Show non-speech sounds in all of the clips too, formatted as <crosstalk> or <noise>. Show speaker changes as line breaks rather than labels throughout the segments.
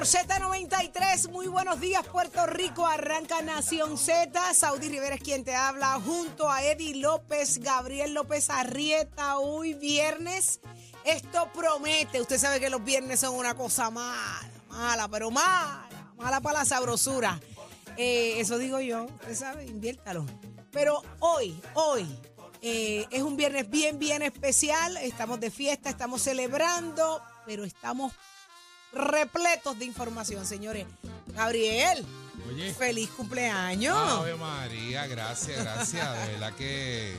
por Z93. Muy buenos días, Puerto Rico. Arranca Nación Z. Saudi Rivera es quien te habla, junto a Eddie López, Gabriel López Arrieta. Hoy viernes. Esto promete. Usted sabe que los viernes son una cosa mala, mala, pero mala. Mala para la sabrosura. Eh, eso digo yo. Usted sabe, inviértalo. Pero hoy, hoy, eh, es un viernes bien, bien especial. Estamos de fiesta, estamos celebrando, pero estamos repletos de información, señores. Gabriel,
Oye.
feliz cumpleaños.
Ave María, gracias, gracias. De verdad que.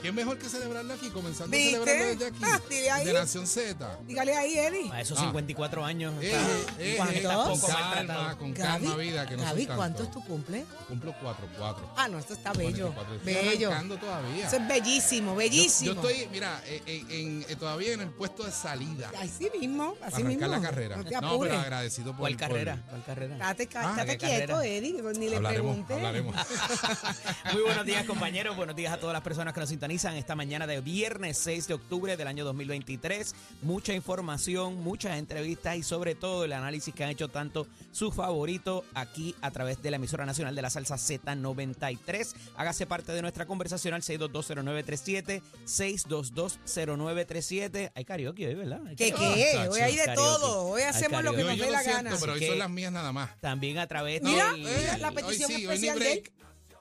¿Quién mejor que celebrarlo aquí? Comenzando a
¿Viste?
celebrarlo desde aquí.
Ah, dile ahí.
De Nación Z.
Dígale ahí, Eddie.
A esos
Ah.
54 años.
Eh,
está-
eh,
¿Cuántos?
eh,
está
con
poco
calma, con calma, vida, que no
Gaby. ¿cuánto es tu cumple?
Cumplo 4, 4.
Ah, no, esto está bello.
44. Estoy
Bello.
arrancando todavía.
Eso es bellísimo,
Yo,
bellísimo.
yo estoy, mira, eh, eh, en- eh, todavía en el puesto de salida.
Así mismo, así mismo.
la carrera.
No te
No, pero agradecido por
¿Cuál carrera? ¿Cuál carrera?
Estate,
Ah,
estate
¿qué
quieto,
carrera?
Eddie, ni le
Hablaremos,
pregunté.
hablaremos. <laughs>
Muy buenos días, compañeros. Buenos días a todas las personas que nos sintonizan esta mañana de viernes 6 de octubre del año 2023. Mucha información, muchas entrevistas y sobre todo el análisis que han hecho tanto su favorito aquí a través de la emisora nacional de la salsa Z93. Hágase parte de nuestra conversación al 6220937, 6220937. Hay karaoke hoy, ¿verdad? Hay
¿Qué qué? Hoy hay de
karaoke.
todo. Hoy hacemos lo que nos dé la
siento,
gana.
pero hoy son las mías nada más.
También a través
Mira, mira la petición
sí,
especial de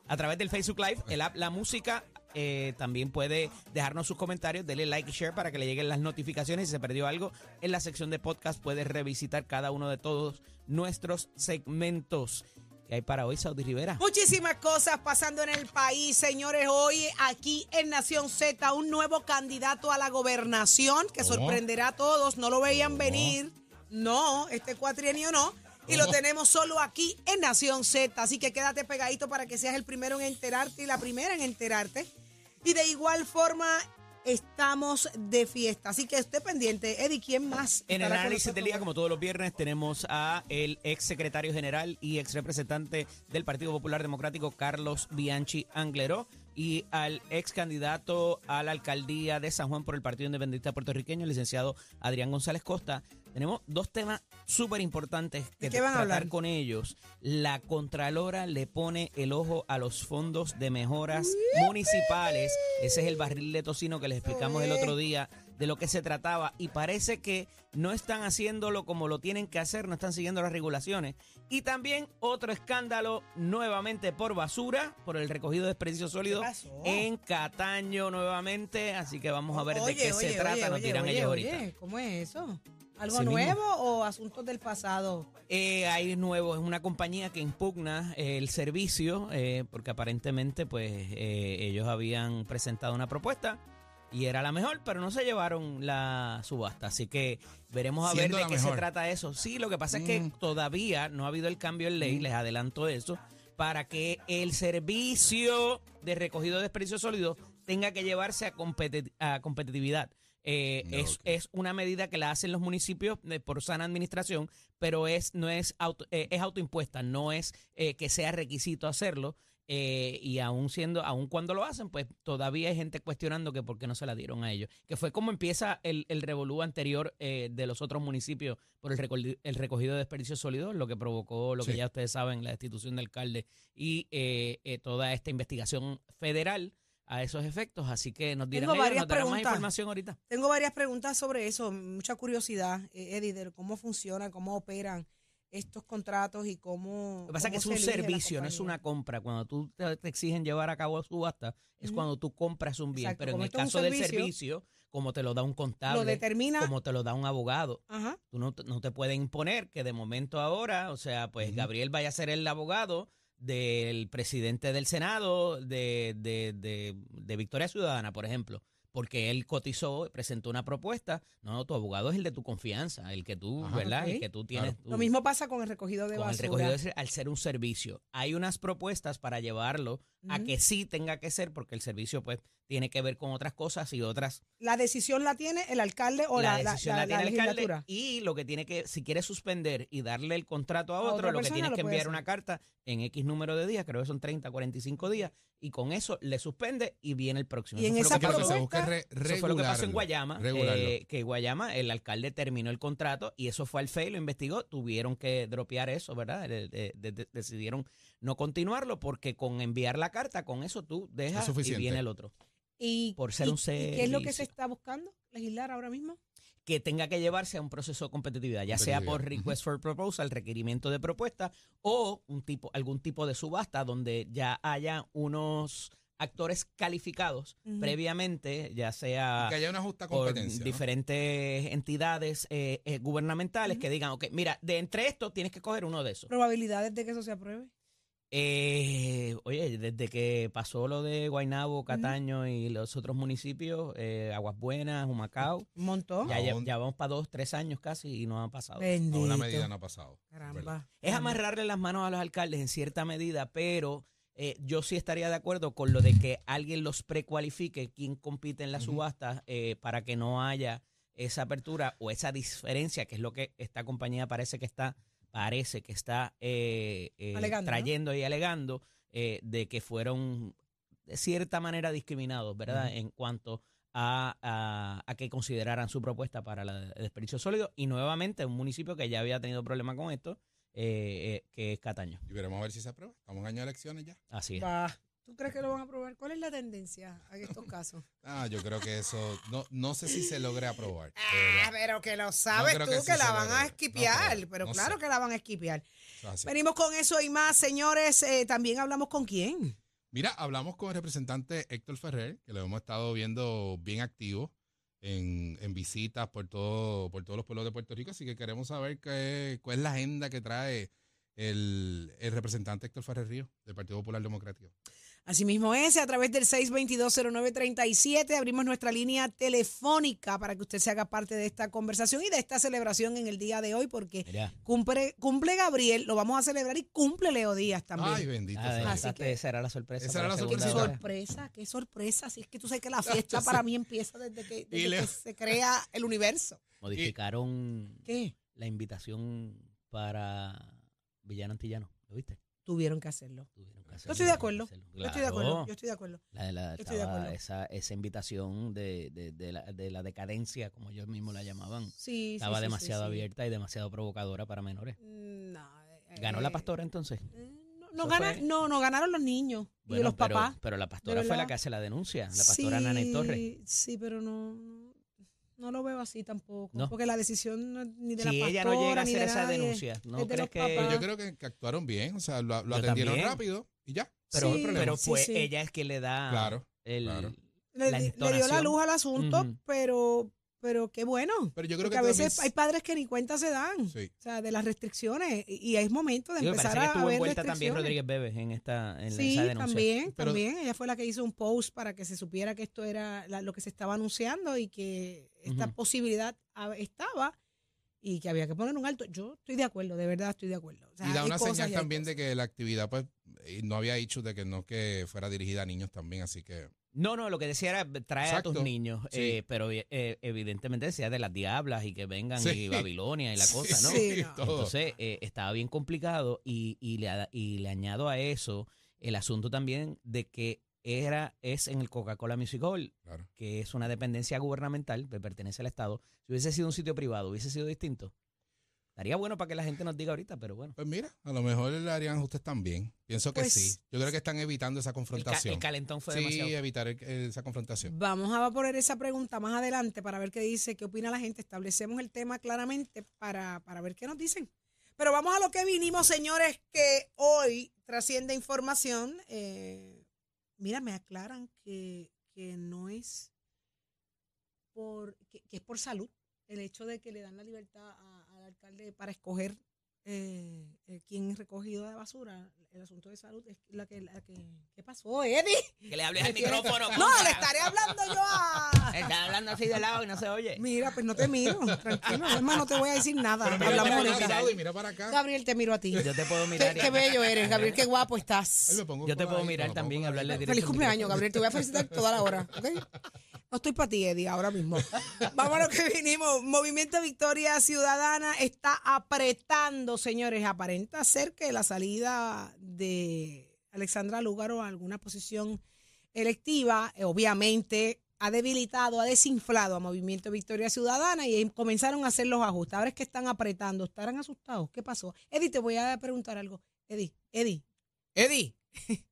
a través del Facebook Live, el app La Música. Eh, también puede dejarnos sus comentarios, denle like y share para que le lleguen las notificaciones. Si se perdió algo en la sección de podcast, puede revisitar cada uno de todos nuestros segmentos. que hay para hoy, Saudi Rivera?
Muchísimas cosas pasando en el país, señores. Hoy aquí en Nación Z, un nuevo candidato a la gobernación que
¿Cómo?
sorprenderá a todos. No lo veían venir. No, este cuatrienio no. Y lo
¿Cómo?
tenemos solo aquí en Nación Z. Así que quédate pegadito para que seas el primero en enterarte y la primera en enterarte. Y de igual forma, estamos de fiesta. Así que esté pendiente. Eddie, ¿quién más?
En el análisis del día, como todos los viernes, tenemos a el ex secretario general y ex representante del Partido Popular Democrático, Carlos Bianchi Angleró, y al ex candidato a la alcaldía de San Juan por el Partido Independentista Puertorriqueño, el licenciado Adrián González Costa. Tenemos dos temas súper importantes
¿De
que
qué van a
tratar
hablar?
con ellos. La Contralora le pone el ojo a los fondos de mejoras municipales. Ese es el barril de tocino que les explicamos el otro día de lo que se trataba y parece que no están haciéndolo como lo tienen que hacer, no están siguiendo las regulaciones. Y también otro escándalo nuevamente por basura, por el recogido de desperdicios sólidos en Cataño nuevamente, así que vamos a ver de qué
oye,
se trata, nos dirán ellos ahorita.
¿Cómo es eso? ¿Algo
mismo.
nuevo o asuntos del pasado?
Eh, hay nuevo, es una compañía que impugna eh, el servicio eh, porque aparentemente pues eh, ellos habían presentado una propuesta y era la mejor, pero no se llevaron la subasta. Así que veremos a ver de qué se trata eso. Sí, lo que pasa es que
Mm.
todavía no ha habido el cambio en ley, les adelanto eso, para que el servicio de recogido de desperdicios sólidos tenga que llevarse a, competi- a competitividad. Eh,
No,
es, es una medida que la hacen los municipios eh, por sana administración, pero es no es auto, eh, es autoimpuesta, no es eh, que sea requisito hacerlo. Eh, y aún siendo, aún cuando lo hacen, pues todavía hay gente cuestionando que por qué no se la dieron a ellos. Que fue como empieza el, el revolú anterior eh, de los otros municipios por el, el recogido de desperdicios sólidos, lo que provocó lo que ya ustedes saben, la destitución del alcalde y eh, eh, toda esta investigación federal a esos efectos. Así que nos dirán
Tengo
ellos,
varias
nos darán más información ahorita.
Tengo varias preguntas sobre eso, mucha curiosidad, eh, Eddie, de cómo funcionan, cómo operan estos contratos y cómo.
Lo que pasa es que es un
se
servicio, no es una compra. Cuando tú te, te exigen llevar a cabo subasta, es cuando tú compras un bien.
Exacto,
Pero en el caso del
servicio,
como te lo da un
Lo
contable,
determina.
como te lo da un abogado,
Ajá.
tú no, te- no te pueden imponer que de momento ahora, o sea, pues. Gabriel vaya a ser el abogado del presidente del Senado de, de, de, de Victoria Ciudadana, por ejemplo. Porque él cotizó, presentó una propuesta. No, no, tu abogado es el de tu confianza, el que tú,
Ajá.
¿verdad? El que tú tienes.
Claro.
tu-
Lo mismo pasa con el recogido de
con el
basura.
recogido de al ser un servicio. Hay unas propuestas para llevarlo a que sí tenga que ser, porque el servicio pues tiene que ver con otras cosas y otras
La decisión la tiene el alcalde o la, la-
decisión
la-
la tiene
la
el alcalde y lo que tiene que, si quiere suspender y darle el contrato a
A
otro, lo que
lo
que enviar
hacer.
una carta en X número de días, creo que son 30, 45 días, y con eso le suspende y viene el próximo.
Y en esa
que
se busca re-
Eso fue lo que pasó en Guayama, eh, que Guayama, el alcalde terminó el contrato y eso fue al FEI, lo investigó, tuvieron que dropear eso, ¿verdad? De- de- decidieron no continuarlo porque con enviar la carta, con eso tú dejas y viene el otro.
Y,
por ser
y-
un
¿y ¿Qué es lo que se está buscando legislar ahora mismo?
Que tenga que llevarse a un proceso de competitividad, ya sea por request for proposal, requerimiento de propuesta, o un tipo, algún tipo de subasta donde ya haya unos actores calificados previamente, ya sea
que haya una justa
por
competencia. ¿no?
diferentes entidades eh, eh, gubernamentales que digan, ok, mira, de entre estos tienes que coger uno de esos.
Probabilidades de que eso se apruebe.
Eh, oye, desde que pasó lo de Guaynabo, Cataño y los otros municipios, eh, Aguas Buenas, Humacao,
Un montón.
ya, vamos para dos, tres años casi y no ha pasado.
Bendito.
No, una medida no ha pasado.
Es amarrarle las manos a los alcaldes en cierta medida, pero eh, yo sí estaría de acuerdo con lo de que alguien los precualifique, quien compite en la
Ujú.
subasta, eh, para que no haya esa apertura o esa diferencia, que es lo que esta compañía parece que está, parece que está eh, eh,
Alegando, ¿no?
trayendo y alegando eh, de que fueron de cierta manera discriminados, ¿verdad? En cuanto a, a- a que consideraran su propuesta para la- el desperdicio sólido. Y nuevamente, un municipio que ya había tenido problemas con esto, eh, eh, que es Cataño.
Y veremos a ver si se aprueba. Estamos en año de elecciones ya.
Así es.
Bah, ¿Tú crees que lo van a aprobar? ¿Cuál es la tendencia en estos <laughs> casos?
Ah, yo creo que eso, no, no sé si se logre aprobar.
Ah, pero que lo sabes tú,
que
la van
logre.
a esquipear. pero
no
claro
sé.
que la van a esquipear. Venimos con eso y más, señores. eh, también hablamos con quién.
Mira, hablamos con el representante Héctor Ferrer, que lo hemos estado viendo bien activo en, en visitas por todo, por todos los pueblos de Puerto Rico, así que queremos saber qué, cuál es la agenda que trae el, el representante Héctor Ferrer Río, del Partido Popular Democrático.
Asimismo es, a través del 6220937 abrimos nuestra línea telefónica para que usted se haga parte de esta conversación y de esta celebración en el día de hoy, porque
Mira,
cumple, cumple Gabriel, lo vamos a celebrar y cumple Leo Díaz también.
Ay, bendito
ah,
sea.
Así que-
esa era la sorpresa.
Esa era la
Qué sorpresa, qué sorpresa. Si es que tú sabes que la fiesta para mí empieza desde que, desde que se crea el universo.
Modificaron
¿Qué?
la invitación para Villano Antillano. ¿Lo viste?
Tuvieron que hacerlo.
Tuvieron que
Yo estoy de acuerdo. Yo estoy de acuerdo. Yo estoy de acuerdo.
La, la-
Yo estoy de
estaba
acuerdo.
esa, esa invitación de, de- de la, de la decadencia, como ellos mismos la llamaban,
Sí,
estaba
sí,
demasiado
sí,
abierta y demasiado provocadora para menores.
No, eh,
¿Ganó la
eh,
pastora entonces?
mm, No, gana- no, no ganaron los niños y
Bueno,
los
pero,
papás.
pero la pastora fue la que hace la denuncia, la pastora
sí,
Nana Torres.
Sí, pero no, no, lo veo así tampoco.
No.
Porque la decisión no es ni de
Si
la pastora
ella no llega a
ni
hacer
de
esa
nadie,
denuncia, ¿no
de
crees que-.
Pero yo creo que, que actuaron bien, o sea, lo, atendieron
también.
rápido y ya.
Pero,
Sí,
pero
sí,
fue
sí.
ella es quien le da
Claro,
el,
claro.
le,
la
le dio la luz al asunto, pero, pero qué bueno.
Pero yo creo
Porque
que
a veces hay padres que ni cuenta se dan.
Sí.
O sea, de las restricciones. Y, y es momento de
me
empezar
que
a
estuvo
ver
envuelta también. Rodríguez Bebes en esta en la-
Sí,
esa denuncia.
también,
Pero-
también. Ella fue la que hizo un post para que se supiera que esto era la- lo que se estaba anunciando y que esta
Ujú.
posibilidad estaba y que había que poner un alto. Yo estoy de acuerdo, de verdad estoy de acuerdo. O sea,
y da una señal también de que la actividad, pues, eh, no había dicho de que no que fuera dirigida a niños también, así que
No, no, lo que decía era trae a tus niños,
Sí.
eh, pero eh, evidentemente decía de las diablas y que vengan
Sí.
y Babilonia y la <laughs> cosa, ¿no?
Sí, no.
Entonces eh, estaba bien complicado y, y, le, y le añado a eso el asunto también de que era es en el Coca-Cola Music Hall,
Claro.
que es una dependencia gubernamental que pertenece al Estado. Si hubiese sido un sitio privado, hubiese sido distinto. Estaría bueno para que la gente nos diga ahorita, pero bueno.
Pues mira, a lo mejor le harían ajustes también. Pienso que
Pues-
sí. Yo creo que están evitando esa
El, ca-
confrontación.
el calentón fue
sí,
demasiado.
evitar el- esa confrontación.
Vamos a poner esa pregunta más adelante para ver qué dice, qué opina la gente. Establecemos el tema claramente para, para ver qué nos dicen. Pero vamos a lo que vinimos, señores, que hoy trasciende información. eh, mira, me aclaran que, que no es por, que, que es por salud. El hecho de que le dan la libertad a- alcalde para escoger eh, eh, ¿quién recogido de basura? El asunto de salud es la que, la que ¿qué pasó, Eddie?
Que le hables al micrófono.
No, le estaré hablando yo a <laughs>
Está hablando así de lado y no se oye.
Mira, pues no te miro, tranquilo, es más, no te voy a decir nada.
Pero mira
Hablamos
para
ahorita.
acá, Saudi, mira para acá.
Gabriel, te miro a ti.
Yo te puedo
Qué,
mirar. y-
qué bello eres, Gabriel, qué guapo estás.
Yo te puedo mirar también y hablarle directo.
Feliz cumpleaños. Gabriel. Te voy a felicitar toda la hora, ¿ok? No estoy para ti, Eddie, ahora mismo. Vamos a lo que vinimos. Movimiento Victoria Ciudadana está apretando, señores. Aparenta ser que la salida de Alexandra Lúgaro a alguna posición electiva, eh, obviamente, ha debilitado, ha desinflado a Movimiento Victoria Ciudadana y comenzaron a hacer los ajustes. Ahora es que están apretando. ¿Estarán asustados? ¿Qué pasó? Eddie, te voy a preguntar algo. Eddie, Eddie, Eddie. <laughs>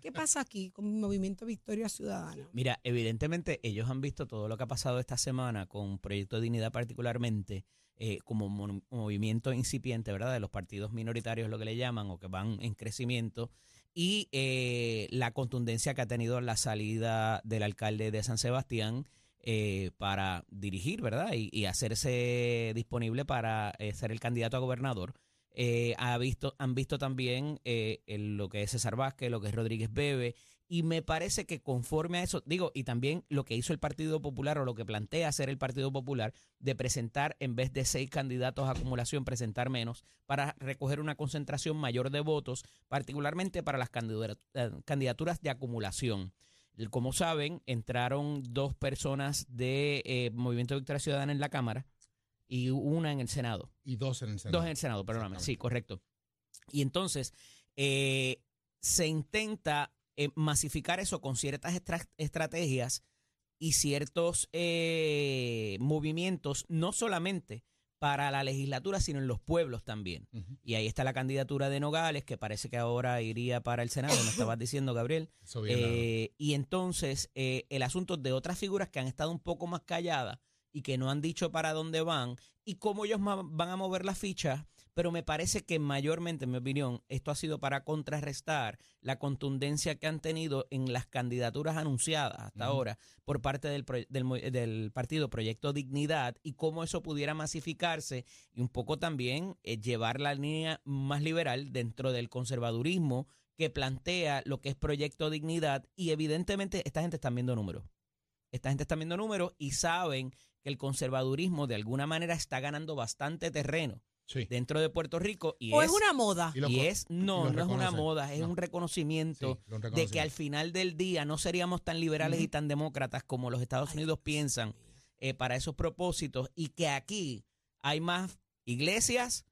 ¿Qué pasa aquí con Movimiento Victoria Ciudadana?
Mira, evidentemente ellos han visto todo lo que ha pasado esta semana con Proyecto de Dignidad particularmente eh, como mo- movimiento incipiente, ¿verdad? De los partidos minoritarios, lo que le llaman, o que van en crecimiento, y eh, la contundencia que ha tenido la salida del alcalde de San Sebastián eh, para dirigir, ¿verdad? Y, hacerse disponible para eh, ser el candidato a gobernador. Eh, ha visto, han visto también eh, el- lo que es César Vázquez, lo que es Rodríguez Bebe, y me parece que conforme a eso, digo, y también lo que hizo el Partido Popular o lo que plantea hacer el Partido Popular de presentar en vez de seis candidatos a acumulación, presentar menos para recoger una concentración mayor de votos, particularmente para las eh, candidaturas de acumulación. Como saben, entraron dos personas de eh, Movimiento Victoria Ciudadana en la Cámara y una en el Senado.
Y dos en el Senado.
Dos en el Senado, perdóname. Sí, correcto. Y entonces eh, se intenta eh, masificar eso con ciertas estra- estrategias y ciertos eh, movimientos, no solamente para la legislatura, sino en los pueblos también. Y ahí está la candidatura de Nogales, que parece que ahora iría para el Senado, me estabas diciendo, Gabriel. Eh, y entonces eh, el asunto de otras figuras que han estado un poco más calladas y que no han dicho para dónde van y cómo ellos van a mover las fichas, pero me parece que mayormente, en mi opinión, esto ha sido para contrarrestar la contundencia que han tenido en las candidaturas anunciadas hasta ahora por parte del, del partido Proyecto Dignidad y cómo eso pudiera masificarse y un poco también eh, llevar la línea más liberal dentro del conservadurismo que plantea lo que es Proyecto Dignidad. Y evidentemente esta gente está viendo números. Esta gente está viendo números y saben que el conservadurismo de alguna manera está ganando bastante terreno
Sí.
dentro de Puerto Rico y
¿O
es,
es una moda?
Y
es no, no es una moda, es
No.
un reconocimiento
Sí,
de que al final del día no seríamos tan liberales y tan demócratas como los Estados Unidos piensan eh, para esos propósitos y que aquí hay más iglesias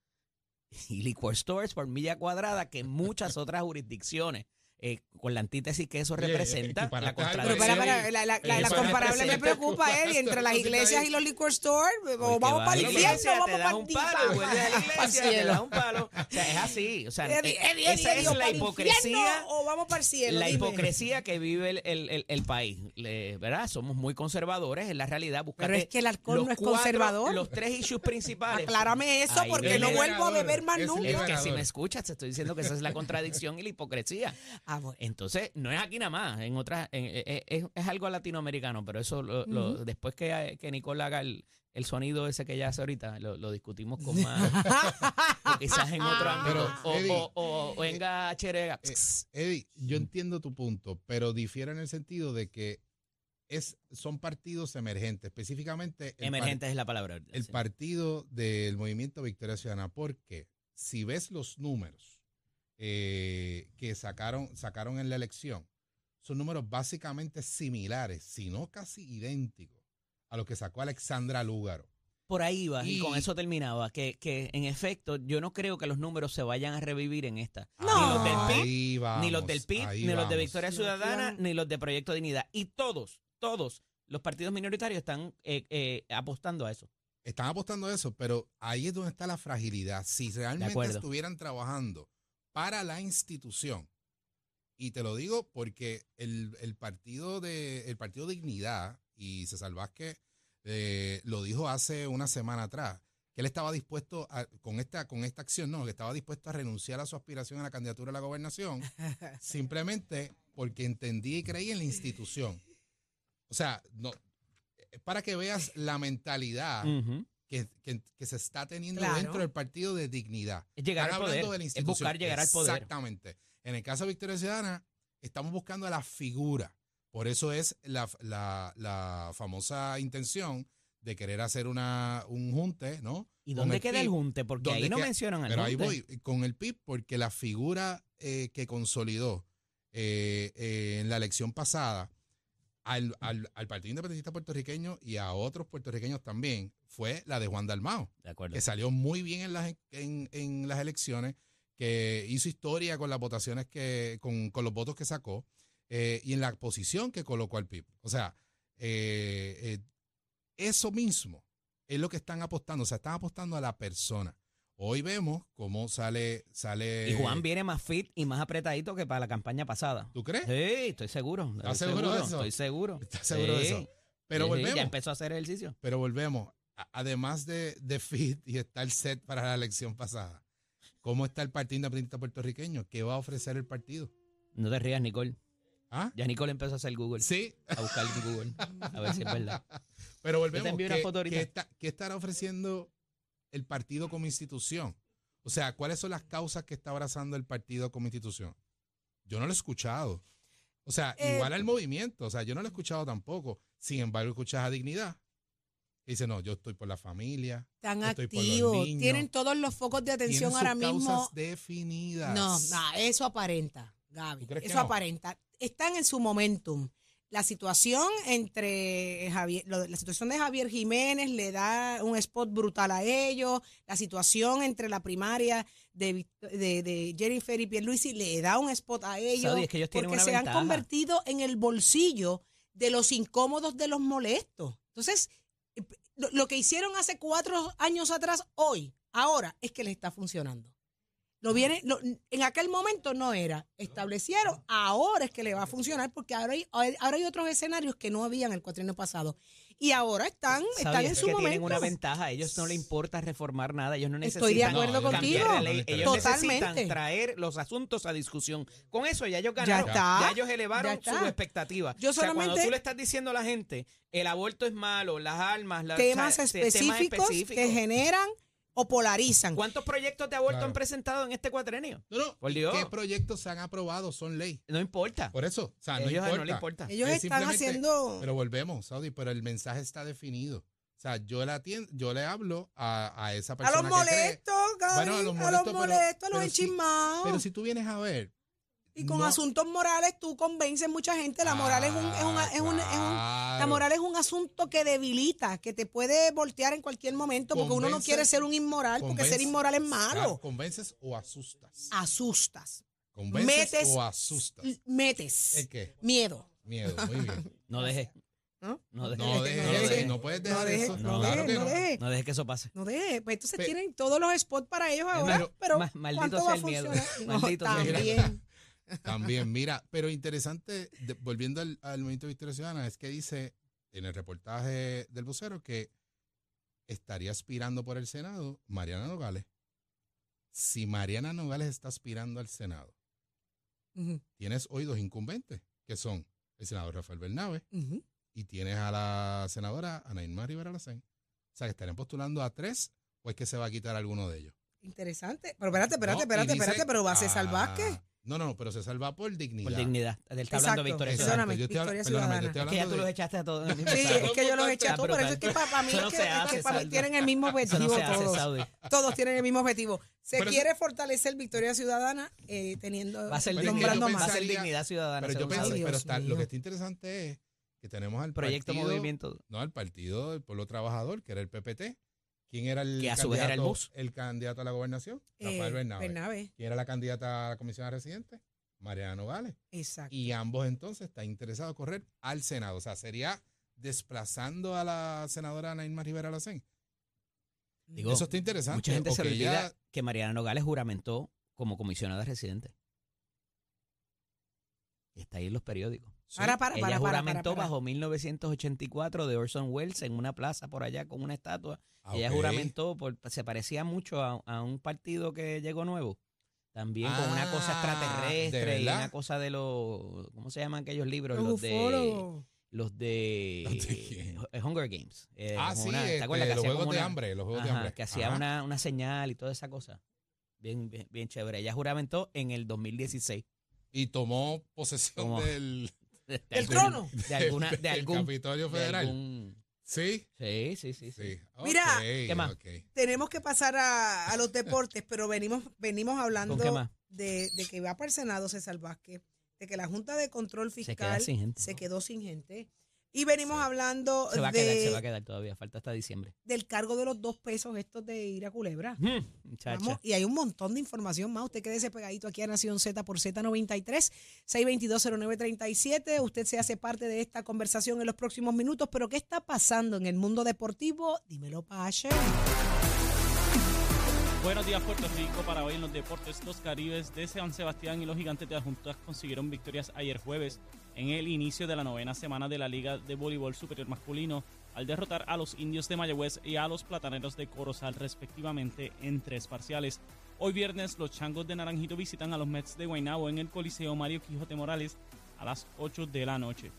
<laughs> y liquor stores por milla cuadrada que en muchas otras jurisdicciones. Eh, con la antítesis que eso
Oye,
representa,
y para
la
acá,
Pero
contradicción.
para, para, la, la, la- la
Eso
comparable me
representa-
preocupa, Eddie, entre las iglesias y los liquor stores. O vamos para el
la
infierno
iglesia,
o vamos para
un palo y vuelves a la iglesia, te
cielo.
das un palo. O sea, es así. O sea,
Eddie,
eh,
Eddie, Eddie,
esa
Eddie,
es la hipocresía.
o vamos para el cielo.
La
dime.
hipocresía que vive el, el- el- el país, Le- ¿verdad? Somos muy conservadores en la realidad.
Pero es que el alcohol
los
no es
cuatro-
conservador.
Los tres issues <laughs> principales.
Aclárame eso
Ahí
porque
viene.
no vuelvo a beber más nunca.
Es que si me escuchas, te estoy diciendo que esa es la contradicción y la hipocresía.
Ah, bueno.
Entonces, no es aquí nada más, en otras, en- eh, eh, es, es algo latinoamericano, pero eso lo- lo- después que, que Nicole haga el, el sonido ese que ella hace ahorita, lo, lo discutimos con más, <laughs> o quizás en otro ámbito,
Pero,
o,
Eddie,
o, o- o venga Cherega.
Eh, Eddie, yo entiendo tu punto, pero difiere en el sentido de que es, son partidos emergentes, específicamente el, par-
Emergente es la palabra.
el
sí.
partido del movimiento Victoria Ciudadana, porque si ves los números eh, que sacaron, sacaron en la elección, son números básicamente similares, si no casi idénticos, a los que sacó Alexandra Lúgaro.
Por ahí iba, y,
Y-
con eso terminaba, que, que en efecto yo no creo que los números se vayan a revivir en esta.
No.
Ni los del PIB,
vamos,
ni los del PIB, ni los de. Victoria Ciudadana, ni los de Proyecto Dignidad. Y todos, todos los partidos minoritarios están eh, eh, apostando a eso.
Están apostando a eso, pero ahí es donde está la fragilidad. Si realmente estuvieran trabajando para la institución, y te lo digo porque el, el partido de el partido Dignidad y César Vázquez eh, lo dijo hace una semana atrás, que él estaba dispuesto a, con esta, con esta acción, no, que estaba dispuesto a renunciar a su aspiración a la candidatura a la gobernación, <laughs> simplemente porque entendía y creía en la institución. O sea, no, es para que veas la mentalidad. Que, que- que se está teniendo
Claro.
dentro del partido de dignidad.
Es llegar
Están
al
hablando
poder.
de la
Es buscar llegar al poder.
Exactamente. En el caso de Victoria Ciudadana, estamos buscando a la figura. Por eso es la, la- la famosa intención de querer hacer una, un junte, ¿no?
¿Y dónde
el
queda el junte? Porque
¿Dónde
ahí no
queda?
mencionan al
Pero ahí voy, con el PIB, porque la figura eh, que consolidó eh, eh, en la elección pasada al, al- al Partido Independentista Puertorriqueño y a otros puertorriqueños también fue la de Juan Dalmao,
De
que salió muy bien en las, en, en las elecciones, que hizo historia con las votaciones que, con, con los votos que sacó eh, y en la posición que colocó al PIB. O sea, eh, eh, eso mismo es lo que están apostando, o sea, están apostando a la persona. Hoy vemos cómo sale, sale.
Y Juan viene más fit y más apretadito que para la campaña pasada.
¿Tú crees?
Sí, estoy seguro.
¿Estás
estoy
seguro de eso?
Estoy seguro.
¿Estás seguro de eso? Pero
sí,
volvemos.
Ya empezó a hacer ejercicio.
Pero volvemos. Además de, de fit y estar set para la elección pasada, ¿cómo está el Partido Independiente Puertorriqueño? ¿Qué va a ofrecer el partido?
No te rías, Nicole.
¿Ah?
Ya Nicole empezó a hacer Google.
Sí,
A buscar Google. A ver si es verdad. <laughs>
pero volvemos.
envío una
¿Qué,
foto ahorita.
qué está- qué estará ofreciendo el partido como institución? O sea, ¿cuáles son las causas que está abrazando el partido como institución? Yo no lo he escuchado. O sea,
Eh,
igual al movimiento. O sea, yo no lo he escuchado tampoco. Sin embargo, escuchas a Dignidad. Y dice, no, yo estoy por la familia. Los
activos. Tienen todos los focos de atención ahora
sus
mismo.
causas definidas.
No, no, eso aparenta, Gaby.
¿Tú crees que
Eso
no?
aparenta. Están en su momentum. La situación entre Javier, la situación de Javier Jiménez le da un spot brutal a ellos. La situación entre la primaria de, de, de Jennifer y Pierluisi le da un spot a ellos.
Saudi, es que ellos tienen
porque
una
se han convertido en el bolsillo de los incómodos de los molestos. Entonces, lo, lo que hicieron hace cuatro años atrás, hoy, ahora, es que les está funcionando. Lo viene, lo- en aquel momento no era. Establecieron, ahora es que le va a funcionar porque ahora hay, ahora hay otros escenarios que no habían el cuatrienio pasado. Y ahora están, están en
es
su
que
momento.
tienen una ventaja. A ellos no les importa reformar nada. Ellos no necesitan
Estoy de acuerdo
No,
contigo.
la ley. Ellos
Totalmente.
necesitan traer los asuntos a discusión. Con eso ya ellos
Ya
ganaron.
está.
ellos elevaron
Ya
sus expectativas.
Yo
O sea, cuando
solamente-
tú le estás diciendo a la gente, el aborto es malo, las armas, las,
temas,
o sea, te-
específicos que generan o polarizan.
¿Cuántos proyectos de aborto
Claro.
han presentado en este cuatrenio?
No, no.
Por Dios.
¿Qué proyectos se han aprobado? Son ley.
No importa.
Por eso, o sea, no
ellos
importa.
no les importa.
Ellos
Es
están
simplemente-
haciendo.
Pero volvemos, Saudi, pero el mensaje está definido. O sea, yo le atiendo, yo le hablo a, a esa
a
persona
los
que cree-
molestos, Gaby,
Bueno, a
a
los
los
molestos, pero-
molestos, a los
pero si-
enchismados.
Pero si tú vienes a ver,
y con
no-
asuntos morales tú convences mucha gente. La moral es un, es un- es un- es un- la
Claro.
moral es un asunto que debilita, que te puede voltear en cualquier momento, porque uno no quiere ser un inmoral, porque ser inmoral es
Claro,
malo.
¿Convences o asustas?
Asustas,
¿Convences
metes-
o asustas?
metes
¿El qué?
miedo.
Miedo, muy bien. <laughs>
No dejes.
¿no?
No dejes.
No
no dejes.
no puedes
No
dejar eso.
no
claro
dejes,
que
no
no.
dejes.
No dejes que eso pase.
No dejes, pues entonces
Pe-
tienen todos los spots para ellos ahora,
Pero-
pero
Maldito <laughs> sea el miedo.
también.
También, mira, pero interesante, de- volviendo al, al movimiento de Victoria Ciudadana, es que dice en el reportaje del vocero que estaría aspirando por el Senado Mariana Nogales. Si Mariana Nogales está aspirando al Senado, tienes hoy dos incumbentes, que son el senador Rafael Bernabe y tienes a la senadora Anaíma Rivera Lacén. O sea, que estarían postulando a tres, o es que se va a quitar alguno de ellos.
Interesante. Pero espérate, espérate,
No,
espérate,
dice-
espérate, pero va a César
Ah,
Vázquez.
No, no, no, pero se salva por dignidad.
Por dignidad. Él está hablando de Victoria
Exacto,
Ciudadana.
Perdóname,
yo estoy
Victoria
yo
Ciudadana.
estoy
Es que ya tú los echaste a todos.
Sí, <laughs> es que yo los eché a todos, por eso es que para, mí, es
no
que,
se
es que
hace,
para mí
Salva.
tienen el mismo objetivo
no se hace,
todos.
Saudi.
Todos tienen el mismo objetivo. Se
Pero eso-
quiere fortalecer Victoria Ciudadana eh, teniendo,
Va a ser
nombrando
yo
dignidad, va a
más.
ser dignidad ciudadana.
Pero yo pensé, pero está- lo que está interesante es que tenemos al
Proyecto
partido,
Movimiento.
no al partido del pueblo trabajador, que era el PPT. ¿Quién era el
Que a su vez era el
candidato-
MUS.
el candidato a la gobernación?
Eh,
Rafael Bernabe.
Bernabe.
¿Quién era la candidata a la comisión de residentes? Mariana Nogales.
Exacto.
Y ambos entonces están interesados en correr al Senado. O sea, sería desplazando a la senadora Nailma Rivera Lacén.
Digo,
Eso está interesante.
Mucha gente se olvida
ella-
que Mariana Nogales juramentó como comisionada residente. Y está ahí en los periódicos.
Sí.
Para, para,
Ella
para, para,
juramentó
para, para.
bajo 1984 de Orson Welles en una plaza por allá con una estatua.
Ah,
Ella juramentó, por, se parecía mucho a, a un partido que llegó nuevo. También con una cosa
Ah, ¿de
extraterrestre y una cosa de los, ¿cómo se llaman aquellos libros?
Los
Los de, los de, <laughs>
¿Los de
eh, Hunger Games. Eh,
ah, sí,
una- ¿te
este,
acuerdas que
los juegos de
una-
hambre, los juegos de
Ajá,
hambre.
que hacía una, una señal y toda esa cosa. Bien, bien, bien chévere. Ella juramentó en el 2016.
Y tomó posesión
Tomó.
del,
De, <laughs>
¿El
algún-
trono?
De <laughs> alguna, de algún,
Capitolio
de
Federal.
algún-
Sí,
Sí, sí, sí. sí.
sí.
Mira,
¿qué más?
Tenemos que pasar a, a los deportes, pero venimos, venimos hablando
¿Con qué más?
de, de que va para el Senado César Vázquez, de que la Junta de Control
Se
Fiscal
queda sin gente.
se quedó sin gente. Y venimos hablando
Se va a
de,
quedar, se va a quedar todavía. Falta hasta diciembre.
del cargo de los dos pesos estos de ir a Culebra.
Mm.
Vamos, y hay un montón de información más. Usted quédese pegadito aquí a Nación Z por Z93, 6220937. Usted se hace parte de esta conversación en los próximos minutos. Pero, ¿qué está pasando en el mundo deportivo? Dímelo, Pache.
Buenos días Puerto Rico para hoy en los deportes los Caribes de San Sebastián y los Gigantes de las Juntas consiguieron victorias ayer jueves en el inicio de la novena semana de la Liga de Voleibol Superior Masculino al derrotar a los Indios de Mayagüez y a los Plataneros de Corozal respectivamente en tres parciales. Hoy viernes los Changos de Naranjito visitan a los Mets de Guaynabo en el Coliseo Mario Quijote Morales a las 8 de la noche.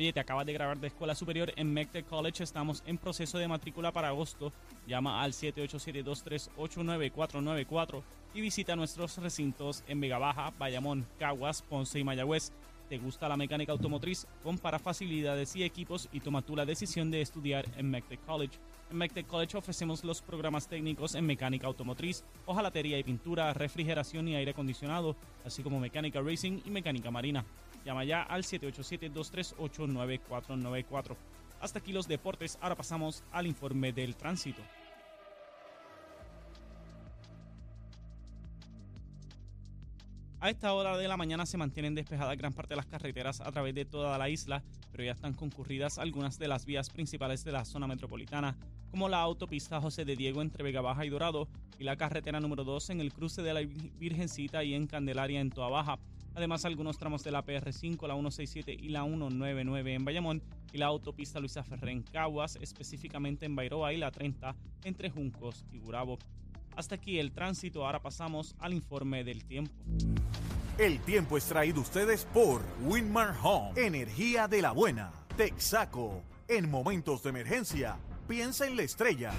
Oye, te acabas de grabar de escuela superior en MECTEC College. Estamos en proceso de matrícula para agosto. Llama al 787-238-9494 y visita nuestros recintos en Vega Baja, Bayamón, Caguas, Ponce y Mayagüez. ¿Te gusta la mecánica automotriz? Compara facilidades y equipos y toma tú la decisión de estudiar en MECTEC College. En MECTEC College ofrecemos los programas técnicos en mecánica automotriz, hojalatería y pintura, refrigeración y aire acondicionado, así como mecánica racing y mecánica marina. Llama ya al 787-238-9494. Hasta aquí los deportes, ahora pasamos al informe del tránsito. A esta hora de la mañana se mantienen despejadas gran parte de las carreteras a través de toda la isla, pero ya están concurridas algunas de las vías principales de la zona metropolitana, como la autopista José de Diego entre Vega Baja y Dorado y la carretera número 2 en el cruce de la Virgencita y en Candelaria en Toa Baja. Además, algunos tramos de la PR5, la 167 y la 199 en Bayamón y la autopista Luisa Ferré en Caguas, específicamente en Bairoa y la 30 entre Juncos y Burabo. Hasta aquí el tránsito, ahora pasamos al informe del tiempo.
El tiempo es traído ustedes por Winmar Home, energía de la buena. Texaco, en momentos de emergencia, piensa en la estrella.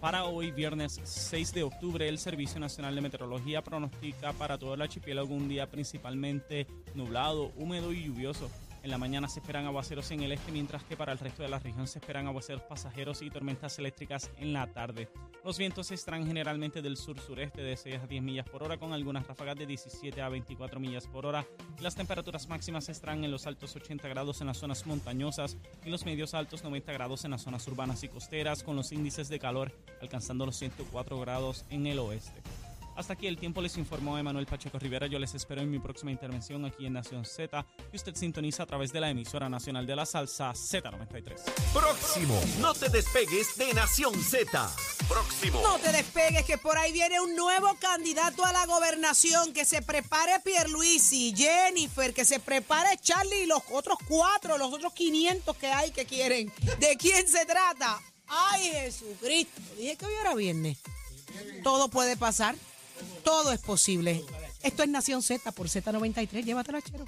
Para hoy, viernes 6 de octubre, el Servicio Nacional de Meteorología pronostica para todo el archipiélago un día principalmente nublado, húmedo y lluvioso. En la mañana se esperan aguaceros en el este, mientras que para el resto de la región se esperan aguaceros pasajeros y tormentas eléctricas en la tarde. Los vientos estarán generalmente del sur-sureste de 6 a 10 millas por hora, con algunas ráfagas de 17 a 24 millas por hora. Las temperaturas máximas estarán en los altos 80 grados en las zonas montañosas y los medios altos 90 grados en las zonas urbanas y costeras, con los índices de calor alcanzando los 104 grados en el oeste. Hasta aquí el tiempo les informó Emanuel Pacheco Rivera. Yo les espero en mi próxima intervención aquí en Nación Z, que usted sintoniza a través de la emisora nacional de la salsa Z93.
Próximo, no te despegues de Nación Z. Próximo.
No te despegues, que por ahí viene un nuevo candidato a la gobernación. Que se prepare Pierluisi, Jennifer, que se prepare Charlie y los otros cuatro, los otros 500 que hay que quieren. ¿De quién se trata? ¡Ay, Jesucristo! Dije que hoy era viernes. Todo puede pasar. Todo es posible. Esto es Nación Z por Z93. Llévatelo, chero.